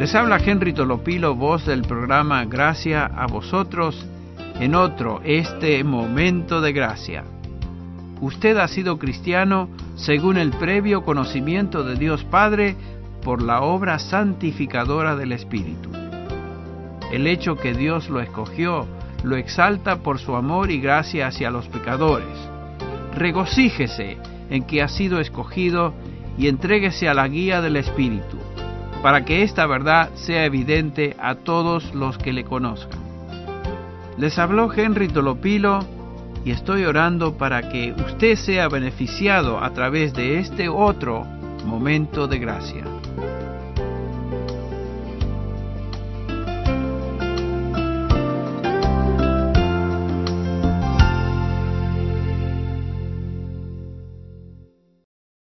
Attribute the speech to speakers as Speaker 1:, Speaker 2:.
Speaker 1: Les habla Henry Tolopilo, voz del programa Gracia a vosotros, en otro, este momento de gracia. Usted ha sido cristiano según el previo conocimiento de Dios Padre por la obra santificadora del Espíritu. El hecho que Dios lo escogió lo exalta por su amor y gracia hacia los pecadores. Regocíjese en que ha sido escogido y entréguese a la guía del Espíritu, para que esta verdad sea evidente a todos los que le conozcan. Les habló Henry Tolopilo y estoy orando para que usted sea beneficiado a través de este otro momento de gracia.